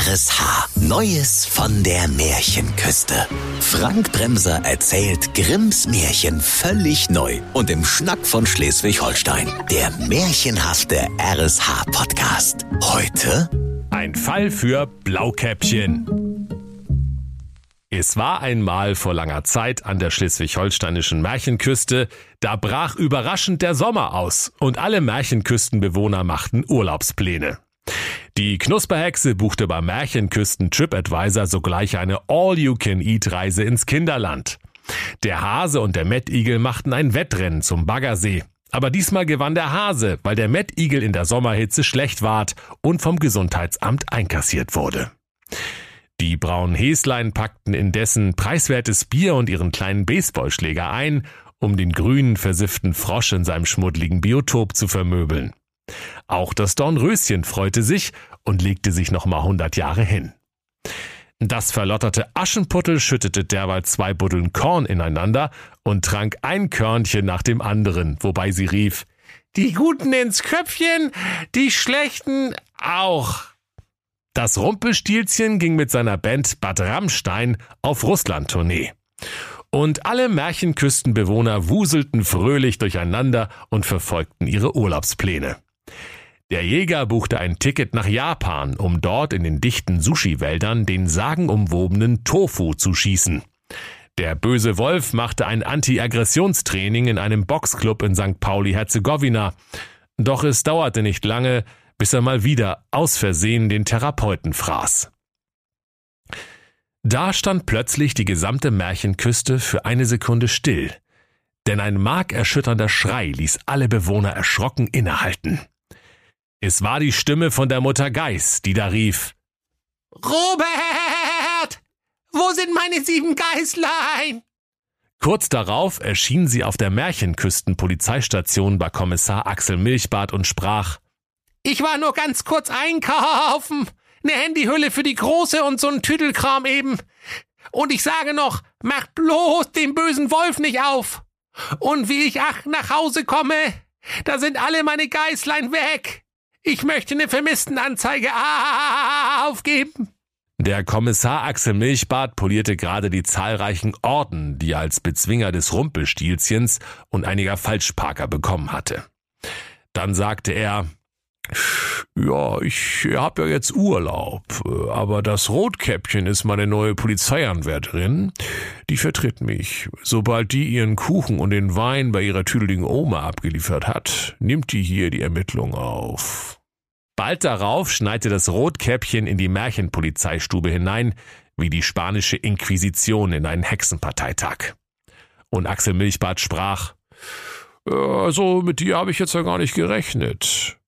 RSH. Neues von der Märchenküste. Frank Bremser erzählt Grimms Märchen völlig neu und im Schnack von Schleswig-Holstein. Der märchenhafte RSH-Podcast. Heute Ein Fall für Blaukäppchen. Es war einmal vor langer Zeit an der schleswig-holsteinischen Märchenküste, da brach überraschend der Sommer aus und alle Märchenküstenbewohner machten Urlaubspläne. Die Knusperhexe buchte beim Märchenküsten TripAdvisor sogleich eine All-You-Can-Eat-Reise ins Kinderland. Der Hase und der Mettigel machten ein Wettrennen zum Baggersee. Aber diesmal gewann der Hase, weil der Mettigel in der Sommerhitze schlecht ward und vom Gesundheitsamt einkassiert wurde. Die braunen Häslein packten indessen preiswertes Bier und ihren kleinen Baseballschläger ein, um den grünen, versifften Frosch in seinem schmuddligen Biotop zu vermöbeln. Auch das Dornröschen freute sich und legte sich nochmal hundert Jahre hin. Das verlotterte Aschenputtel schüttete derweil zwei Buddeln Korn ineinander und trank ein Körnchen nach dem anderen, wobei sie rief, die Guten ins Köpfchen, die Schlechten auch. Das Rumpelstilzchen ging mit seiner Band Bad Rammstein auf Russland-Tournee. Und alle Märchenküstenbewohner wuselten fröhlich durcheinander und verfolgten ihre Urlaubspläne. Der Jäger buchte ein Ticket nach Japan, um dort in den dichten Sushi-Wäldern den sagenumwobenen Tofu zu schießen. Der böse Wolf machte ein Anti-Aggressionstraining in einem Boxclub in St. Pauli-Herzegowina. Doch es dauerte nicht lange, bis er mal wieder aus Versehen den Therapeuten fraß. Da stand plötzlich die gesamte Märchenküste für eine Sekunde still, denn ein markerschütternder Schrei ließ alle Bewohner erschrocken innehalten. Es war die Stimme von der Mutter Geiß, die da rief Robert! Wo sind meine sieben Geißlein? Kurz darauf erschien sie auf der Märchenküsten-Polizeistation bei Kommissar Axel Milchbart und sprach Ich war nur ganz kurz einkaufen. Ne Handyhülle für die Große und so ein Tüdelkram eben. Und ich sage noch, mach bloß den bösen Wolf nicht auf. Und wie ich ach nach Hause komme, da sind alle meine Geißlein weg. Ich möchte eine Vermisstenanzeige aufgeben. Der Kommissar Axel Milchbart polierte gerade die zahlreichen Orden, die er als Bezwinger des Rumpelstilzchens und einiger Falschparker bekommen hatte. Dann sagte er, ja, ich hab ja jetzt Urlaub, aber das Rotkäppchen ist meine neue Polizeianwärterin. Die vertritt mich. Sobald die ihren Kuchen und den Wein bei ihrer tüdeligen Oma abgeliefert hat, nimmt die hier die Ermittlung auf. Bald darauf schneite das Rotkäppchen in die Märchenpolizeistube hinein, wie die spanische Inquisition in einen Hexenparteitag. Und Axel Milchbart sprach, also mit dir habe ich jetzt ja gar nicht gerechnet.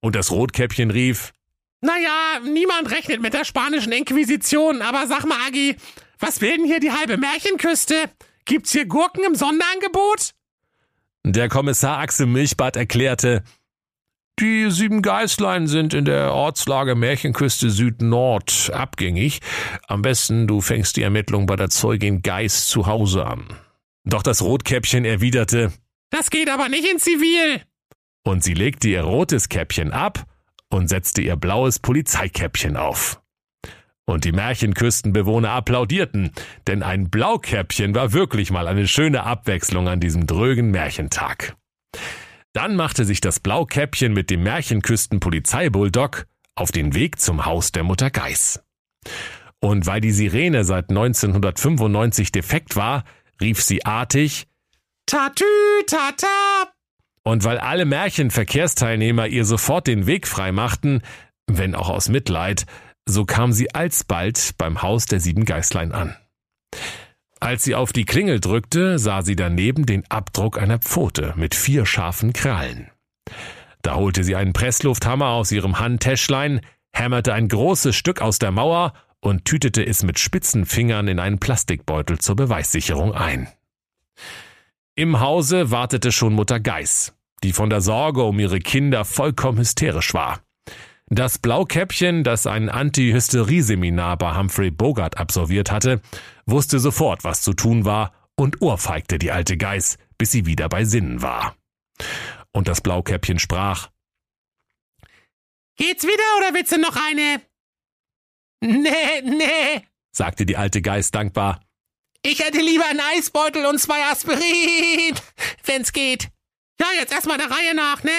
Und das Rotkäppchen rief, Naja, niemand rechnet mit der spanischen Inquisition, aber sag mal, Agi, was will denn hier die halbe Märchenküste? Gibt's hier Gurken im Sonderangebot? Der Kommissar Axel Milchbart erklärte, die sieben Geißlein sind in der Ortslage Märchenküste Süd-Nord abgängig. Am besten du fängst die Ermittlung bei der Zeugin Geiß zu Hause an. Doch das Rotkäppchen erwiderte, Das geht aber nicht in Zivil. Und sie legte ihr rotes Käppchen ab und setzte ihr blaues Polizeikäppchen auf. Und die Märchenküstenbewohner applaudierten, denn ein Blaukäppchen war wirklich mal eine schöne Abwechslung an diesem drögen Märchentag. Dann machte sich das Blaukäppchen mit dem Märchenküsten-Polizeibulldog auf den Weg zum Haus der Mutter Geiß. Und weil die Sirene seit 1995 defekt war, rief sie artig Tatü, tata. Und weil alle Märchenverkehrsteilnehmer ihr sofort den Weg frei machten, wenn auch aus Mitleid, so kam sie alsbald beim Haus der sieben Geißlein an. Als sie auf die Klingel drückte, sah sie daneben den Abdruck einer Pfote mit vier scharfen Krallen. Da holte sie einen Presslufthammer aus ihrem Handtäschlein, hämmerte ein großes Stück aus der Mauer und tütete es mit spitzen Fingern in einen Plastikbeutel zur Beweissicherung ein. Im Hause wartete schon Mutter Geiß, die von der Sorge um ihre Kinder vollkommen hysterisch war. Das Blaukäppchen, das ein Anti-Hysterie-Seminar bei Humphrey Bogart absolviert hatte, wusste sofort, was zu tun war und ohrfeigte die alte Geiß, bis sie wieder bei Sinnen war. Und das Blaukäppchen sprach, Geht's wieder oder willst du noch eine? Nee, nee, sagte die alte Geiß dankbar. Ich hätte lieber einen Eisbeutel und zwei Aspirin, wenn's geht. Ja, jetzt erstmal der Reihe nach, ne?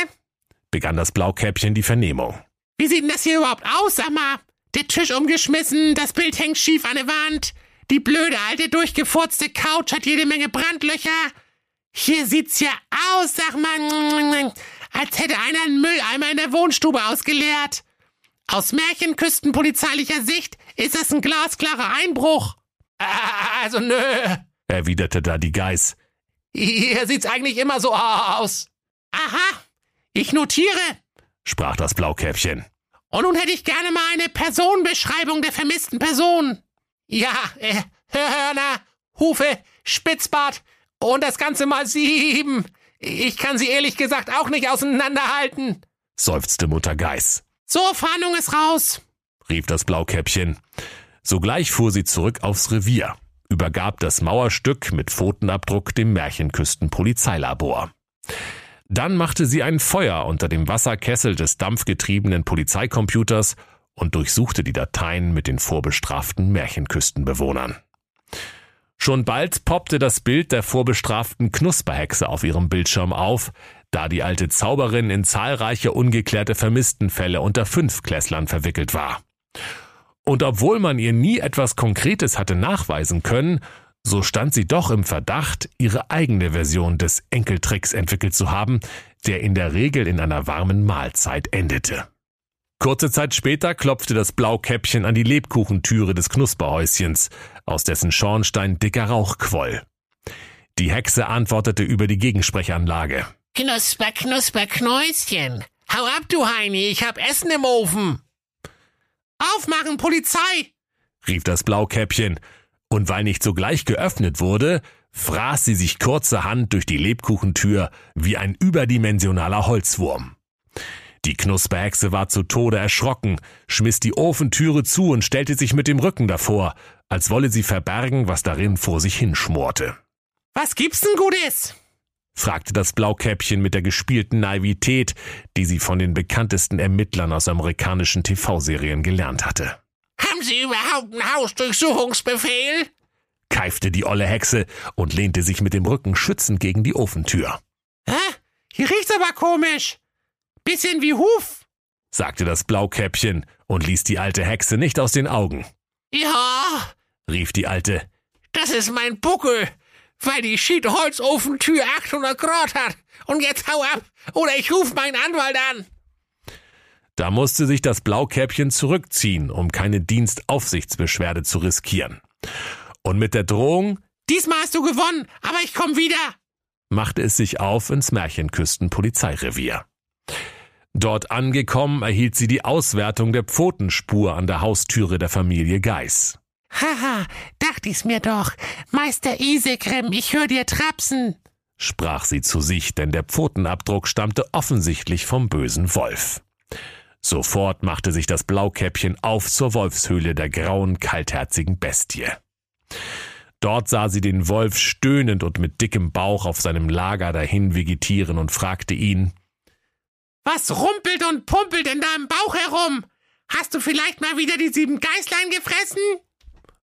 begann das Blaukäppchen die Vernehmung. Wie sieht denn das hier überhaupt aus, sag mal? Der Tisch umgeschmissen, das Bild hängt schief an der Wand, die blöde alte durchgefurzte Couch hat jede Menge Brandlöcher. Hier sieht's ja aus, sag mal, als hätte einer einen Mülleimer in der Wohnstube ausgeleert. Aus märchenküstenpolizeilicher Sicht ist das ein glasklarer Einbruch. Also nö, erwiderte da die Geiß. Hier sieht's eigentlich immer so aus. Aha, ich notiere, sprach das Blaukäppchen. Und nun hätte ich gerne mal eine Personenbeschreibung der vermissten Person. Ja, äh, Hörner, Hufe, Spitzbart und das Ganze mal sieben. Ich kann sie ehrlich gesagt auch nicht auseinanderhalten, seufzte Mutter Geiß. So, Fahndung ist raus, rief das Blaukäppchen. Sogleich fuhr sie zurück aufs Revier, übergab das Mauerstück mit Pfotenabdruck dem Märchenküsten-Polizeilabor. Dann machte sie ein Feuer unter dem Wasserkessel des dampfgetriebenen Polizeicomputers und durchsuchte die Dateien mit den vorbestraften Märchenküstenbewohnern. Schon bald poppte das Bild der vorbestraften Knusperhexe auf ihrem Bildschirm auf, da die alte Zauberin in zahlreiche ungeklärte Vermisstenfälle unter Fünfklässlern verwickelt war. Und obwohl man ihr nie etwas Konkretes hatte nachweisen können, so stand sie doch im Verdacht, ihre eigene Version des Enkeltricks entwickelt zu haben, der in der Regel in einer warmen Mahlzeit endete. Kurze Zeit später klopfte das Blaukäppchen an die Lebkuchentüre des Knusperhäuschens, aus dessen Schornstein dicker Rauch quoll. Die Hexe antwortete über die Gegensprechanlage. Knusper, Knusper, Knäuschen. Hau ab, du Heini, ich hab Essen im Ofen. Aufmachen, Polizei! rief das Blaukäppchen und weil nicht sogleich geöffnet wurde, fraß sie sich kurzerhand durch die Lebkuchentür wie ein überdimensionaler Holzwurm. Die Knusperhexe war zu Tode erschrocken, schmiss die Ofentüre zu und stellte sich mit dem Rücken davor, als wolle sie verbergen, was darin vor sich hinschmorte. Was gibt's denn Gutes? Fragte das Blaukäppchen mit der gespielten Naivität, die sie von den bekanntesten Ermittlern aus amerikanischen TV-Serien gelernt hatte. Haben Sie überhaupt einen Hausdurchsuchungsbefehl? keifte die olle Hexe und lehnte sich mit dem Rücken schützend gegen die Ofentür. Hä? Hier riecht's aber komisch. Bisschen wie Huf, sagte das Blaukäppchen und ließ die alte Hexe nicht aus den Augen. Ja, rief die Alte. Das ist mein Buckel, weil die Schiedholzofentür 800 Grad hat. Und jetzt hau ab, oder ich ruf meinen Anwalt an. Da musste sich das Blaukäppchen zurückziehen, um keine Dienstaufsichtsbeschwerde zu riskieren. Und mit der Drohung Diesmal hast du gewonnen, aber ich komm wieder, machte es sich auf ins Märchenküsten-Polizeirevier. Dort angekommen erhielt sie die Auswertung der Pfotenspur an der Haustüre der Familie Geis. Haha, dacht ich's mir doch. Meister Isegrim, ich hör dir trapsen, sprach sie zu sich, denn der Pfotenabdruck stammte offensichtlich vom bösen Wolf. Sofort machte sich das Blaukäppchen auf zur Wolfshöhle der grauen, kaltherzigen Bestie. Dort sah sie den Wolf stöhnend und mit dickem Bauch auf seinem Lager dahin vegetieren und fragte ihn Was rumpelt und pumpelt in deinem Bauch herum? Hast du vielleicht mal wieder die sieben Geißlein gefressen?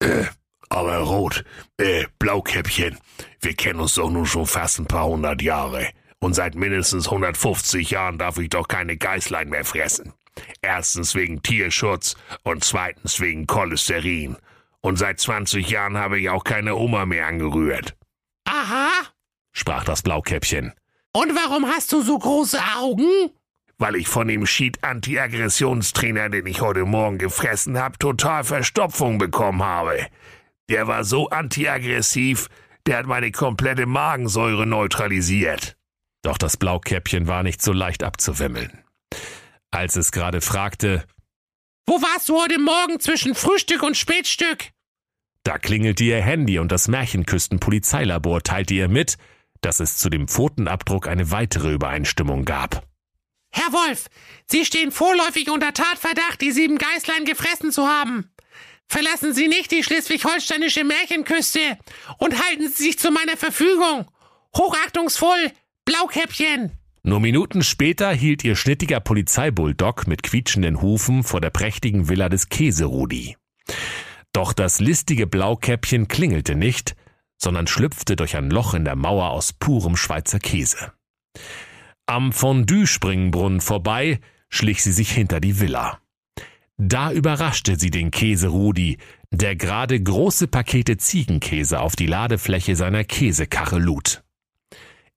Äh, aber Rot, äh, Blaukäppchen, wir kennen uns doch nun schon fast ein paar hundert Jahre. Und seit mindestens 150 Jahren darf ich doch keine Geißlein mehr fressen. Erstens wegen Tierschutz und zweitens wegen Cholesterin. Und seit 20 Jahren habe ich auch keine Oma mehr angerührt. Aha, sprach das Blaukäppchen. Und warum hast du so große Augen? Weil ich von dem Schied-Anti-Aggressionstrainer, den ich heute Morgen gefressen habe, total Verstopfung bekommen habe. Der war so antiaggressiv, der hat meine komplette Magensäure neutralisiert. Doch das Blaukäppchen war nicht so leicht abzuwimmeln als es gerade fragte, Wo warst du heute Morgen zwischen Frühstück und Spätstück? Da klingelte ihr Handy und das Märchenküsten-Polizeilabor teilte ihr mit, dass es zu dem Pfotenabdruck eine weitere Übereinstimmung gab. Herr Wolf, Sie stehen vorläufig unter Tatverdacht, die sieben Geißlein gefressen zu haben. Verlassen Sie nicht die schleswig-holsteinische Märchenküste und halten Sie sich zu meiner Verfügung. Hochachtungsvoll, Blaukäppchen. Nur Minuten später hielt ihr schnittiger Polizeibulldog mit quietschenden Hufen vor der prächtigen Villa des Käserudi. Doch das listige Blaukäppchen klingelte nicht, sondern schlüpfte durch ein Loch in der Mauer aus purem Schweizer Käse. Am Fondue-Springbrunnen vorbei schlich sie sich hinter die Villa. Da überraschte sie den Käserudi, der gerade große Pakete Ziegenkäse auf die Ladefläche seiner Käsekache lud.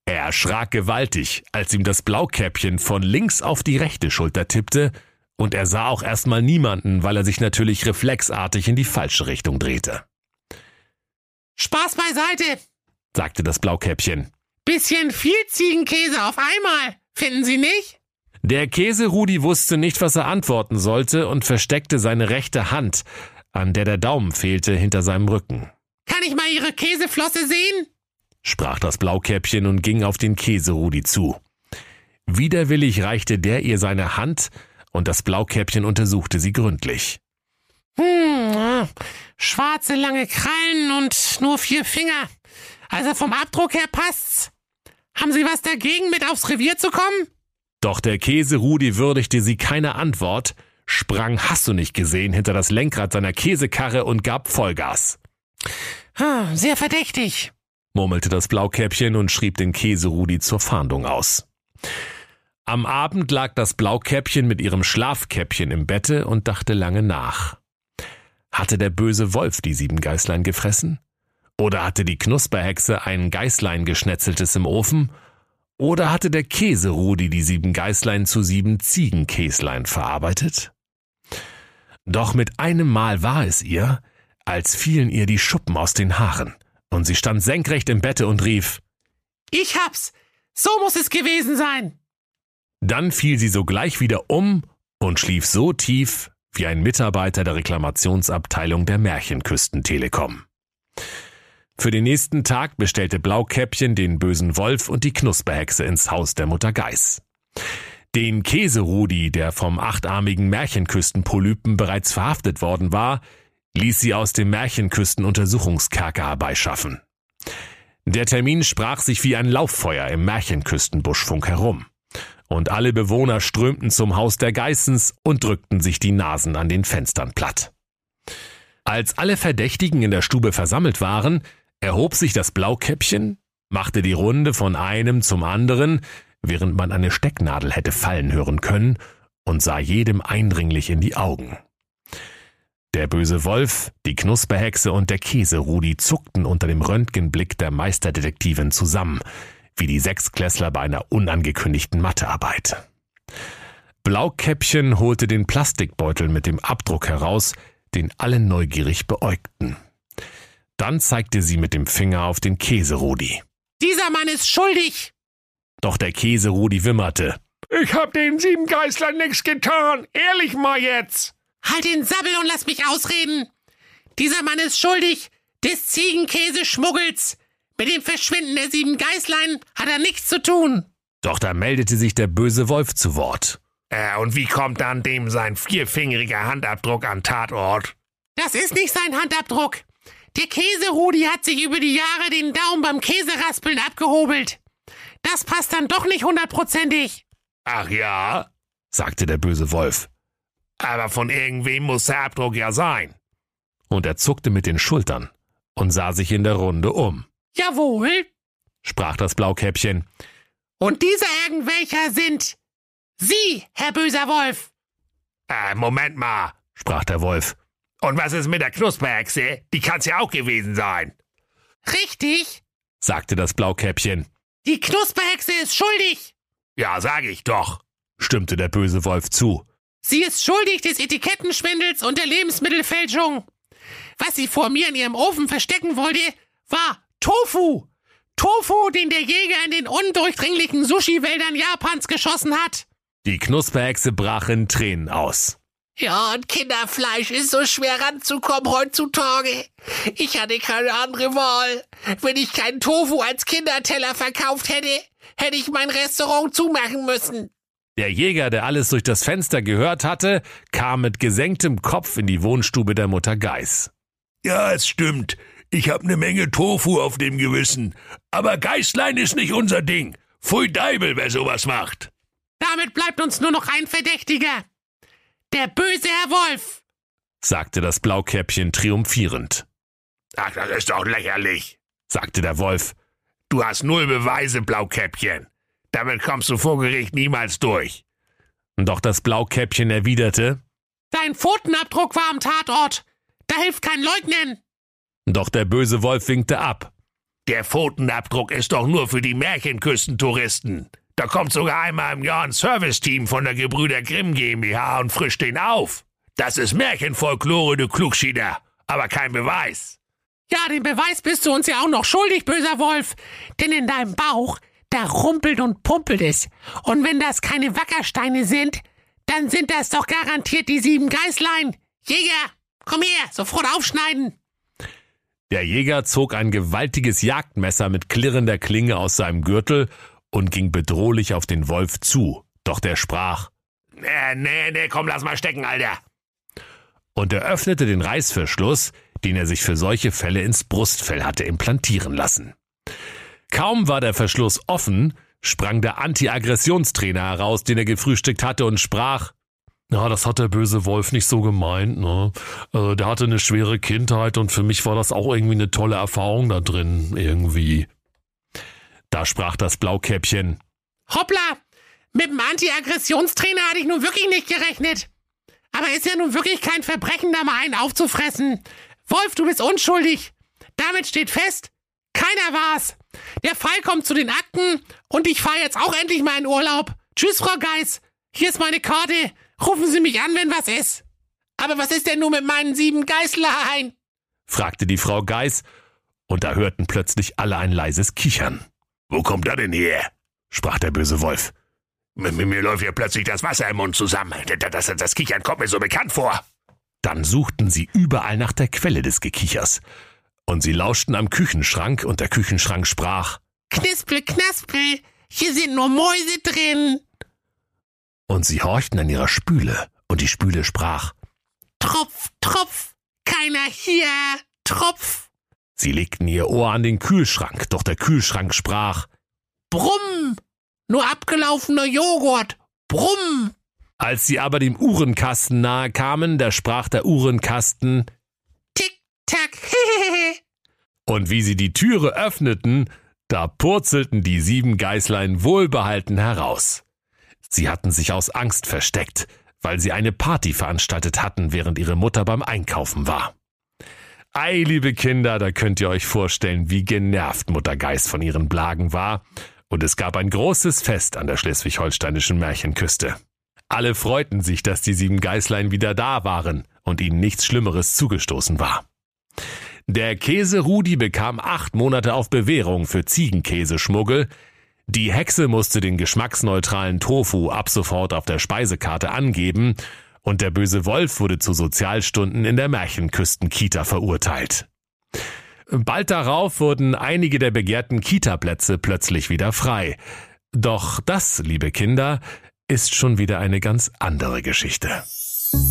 Er erschrak gewaltig, als ihm das Blaukäppchen von links auf die rechte Schulter tippte, und er sah auch erstmal niemanden, weil er sich natürlich reflexartig in die falsche Richtung drehte. Spaß beiseite, sagte das Blaukäppchen. Bisschen viel Ziegenkäse auf einmal, finden Sie nicht? Der Käserudi wusste nicht, was er antworten sollte und versteckte seine rechte Hand, an der der Daumen fehlte, hinter seinem Rücken. Kann ich mal Ihre Käseflosse sehen? sprach das Blaukäppchen und ging auf den Käserudi zu. Widerwillig reichte der ihr seine Hand, und das Blaukäppchen untersuchte sie gründlich. Hm, schwarze lange Krallen und nur vier Finger. Also vom Abdruck her passt's. Haben Sie was dagegen, mit aufs Revier zu kommen? Doch der Käserudi würdigte sie keine Antwort, sprang, hast du nicht gesehen, hinter das Lenkrad seiner Käsekarre und gab Vollgas. Hm, sehr verdächtig, murmelte das Blaukäppchen und schrieb den Käserudi zur Fahndung aus. Am Abend lag das Blaukäppchen mit ihrem Schlafkäppchen im Bette und dachte lange nach. Hatte der böse Wolf die sieben Geißlein gefressen? Oder hatte die Knusperhexe ein Geißlein geschnetzeltes im Ofen? Oder hatte der Käserudi die sieben Geißlein zu sieben Ziegenkäslein verarbeitet? Doch mit einem Mal war es ihr, als fielen ihr die Schuppen aus den Haaren, und sie stand senkrecht im Bette und rief Ich hab's. So muss es gewesen sein. Dann fiel sie sogleich wieder um und schlief so tief wie ein Mitarbeiter der Reklamationsabteilung der Märchenküsten-Telekom. Für den nächsten Tag bestellte Blaukäppchen den bösen Wolf und die Knusperhexe ins Haus der Mutter Geiß. Den Käserudi, der vom achtarmigen Märchenküstenpolypen bereits verhaftet worden war, ließ sie aus dem Märchenküstenuntersuchungskerker herbeischaffen. Der Termin sprach sich wie ein Lauffeuer im Märchenküstenbuschfunk herum. Und alle Bewohner strömten zum Haus der Geißens und drückten sich die Nasen an den Fenstern platt. Als alle Verdächtigen in der Stube versammelt waren, erhob sich das Blaukäppchen, machte die Runde von einem zum anderen, während man eine Stecknadel hätte fallen hören können, und sah jedem eindringlich in die Augen. Der böse Wolf, die Knusperhexe und der Käserudi zuckten unter dem Röntgenblick der Meisterdetektivin zusammen, wie die Sechsklässler bei einer unangekündigten Mathearbeit. Blaukäppchen holte den Plastikbeutel mit dem Abdruck heraus, den alle neugierig beäugten. Dann zeigte sie mit dem Finger auf den Käserudi. Dieser Mann ist schuldig! Doch der Käserudi wimmerte. Ich hab den sieben Geißlern nix getan. Ehrlich mal jetzt. Halt den Sabbel und lass mich ausreden. Dieser Mann ist schuldig des Ziegenkäseschmuggels. Mit dem Verschwinden der sieben Geißlein hat er nichts zu tun. Doch da meldete sich der böse Wolf zu Wort. Äh, und wie kommt dann dem sein vierfingeriger Handabdruck am Tatort? Das ist nicht sein Handabdruck. Der Käserudi hat sich über die Jahre den Daumen beim Käseraspeln abgehobelt. Das passt dann doch nicht hundertprozentig. Ach ja? sagte der böse Wolf. Aber von irgendwem muss der Abdruck ja sein. Und er zuckte mit den Schultern und sah sich in der Runde um. Jawohl, sprach das Blaukäppchen. Und diese irgendwelcher sind Sie, Herr böser Wolf. Äh, Moment mal, sprach der Wolf. Und was ist mit der Knusperhexe? Die kann's ja auch gewesen sein. Richtig, sagte das Blaukäppchen. Die Knusperhexe ist schuldig. Ja, sag ich doch, stimmte der böse Wolf zu. Sie ist schuldig des Etikettenschwindels und der Lebensmittelfälschung. Was sie vor mir in ihrem Ofen verstecken wollte, war Tofu. Tofu, den der Jäger in den undurchdringlichen Sushi-Wäldern Japans geschossen hat. Die Knusperhexe brach in Tränen aus. Ja, und Kinderfleisch ist so schwer ranzukommen heutzutage. Ich hatte keine andere Wahl. Wenn ich keinen Tofu als Kinderteller verkauft hätte, hätte ich mein Restaurant zumachen müssen. Der Jäger, der alles durch das Fenster gehört hatte, kam mit gesenktem Kopf in die Wohnstube der Mutter Geiß. Ja, es stimmt. Ich hab ne Menge Tofu auf dem Gewissen. Aber Geißlein ist nicht unser Ding. Pfui Deibel, wer sowas macht. Damit bleibt uns nur noch ein Verdächtiger. Der böse Herr Wolf. sagte das Blaukäppchen triumphierend. Ach, das ist doch lächerlich, sagte der Wolf. Du hast null Beweise, Blaukäppchen. Damit kommst du vor Gericht niemals durch. Doch das Blaukäppchen erwiderte, Dein Pfotenabdruck war am Tatort. Da hilft kein Leugnen. Doch der böse Wolf winkte ab. Der Pfotenabdruck ist doch nur für die Märchenküstentouristen. Da kommt sogar einmal im Jahr ein Serviceteam von der Gebrüder Grimm GmbH und frischt den auf. Das ist Märchenfolklore, du Klugschieder, aber kein Beweis. Ja, den Beweis bist du uns ja auch noch schuldig, böser Wolf. Denn in deinem Bauch, da rumpelt und pumpelt es. Und wenn das keine Wackersteine sind, dann sind das doch garantiert die sieben Geißlein. Jäger, komm her, sofort aufschneiden. Der Jäger zog ein gewaltiges Jagdmesser mit klirrender Klinge aus seinem Gürtel und ging bedrohlich auf den Wolf zu. Doch der sprach, Nee, nee, nee, komm, lass mal stecken, Alter. Und er öffnete den Reißverschluss, den er sich für solche Fälle ins Brustfell hatte implantieren lassen. Kaum war der Verschluss offen, sprang der Anti-Aggressionstrainer heraus, den er gefrühstückt hatte, und sprach, ja, das hat der böse Wolf nicht so gemeint, ne? Äh, der hatte eine schwere Kindheit und für mich war das auch irgendwie eine tolle Erfahrung da drin, irgendwie. Da sprach das Blaukäppchen. Hoppla! Mit dem Anti-Aggressionstrainer hatte ich nun wirklich nicht gerechnet. Aber ist ja nun wirklich kein Verbrechen, da mal einen aufzufressen. Wolf, du bist unschuldig. Damit steht fest, keiner war's. Der Fall kommt zu den Akten und ich fahre jetzt auch endlich mal in Urlaub. Tschüss, Frau Geis. Hier ist meine Karte. Rufen Sie mich an, wenn was ist. Aber was ist denn nun mit meinen sieben Geißlein? fragte die Frau Geis, und da hörten plötzlich alle ein leises Kichern. Wo kommt er denn her? sprach der böse Wolf. Mit mir läuft ja plötzlich das Wasser im Mund zusammen. Das, das, das Kichern kommt mir so bekannt vor. Dann suchten sie überall nach der Quelle des Gekichers. Und sie lauschten am Küchenschrank, und der Küchenschrank sprach Knispel, knaspel, hier sind nur Mäuse drin. Und sie horchten an ihrer Spüle, und die Spüle sprach Tropf, Tropf, keiner hier, Tropf. Sie legten ihr Ohr an den Kühlschrank, doch der Kühlschrank sprach Brumm, nur abgelaufener Joghurt, Brumm. Als sie aber dem Uhrenkasten nahe kamen, da sprach der Uhrenkasten Tick, tack, hehehe. Und wie sie die Türe öffneten, da purzelten die sieben Geißlein wohlbehalten heraus. Sie hatten sich aus Angst versteckt, weil sie eine Party veranstaltet hatten, während ihre Mutter beim Einkaufen war. Ei, liebe Kinder, da könnt ihr euch vorstellen, wie genervt Mutter Geiß von ihren Blagen war, und es gab ein großes Fest an der schleswig-holsteinischen Märchenküste. Alle freuten sich, dass die sieben Geißlein wieder da waren und ihnen nichts Schlimmeres zugestoßen war. Der Käse Rudi bekam acht Monate auf Bewährung für Ziegenkäseschmuggel. Die Hexe musste den geschmacksneutralen Tofu ab sofort auf der Speisekarte angeben und der böse Wolf wurde zu Sozialstunden in der Märchenküstenkita verurteilt. Bald darauf wurden einige der begehrten Kita-Plätze plötzlich wieder frei. Doch das, liebe Kinder, ist schon wieder eine ganz andere Geschichte.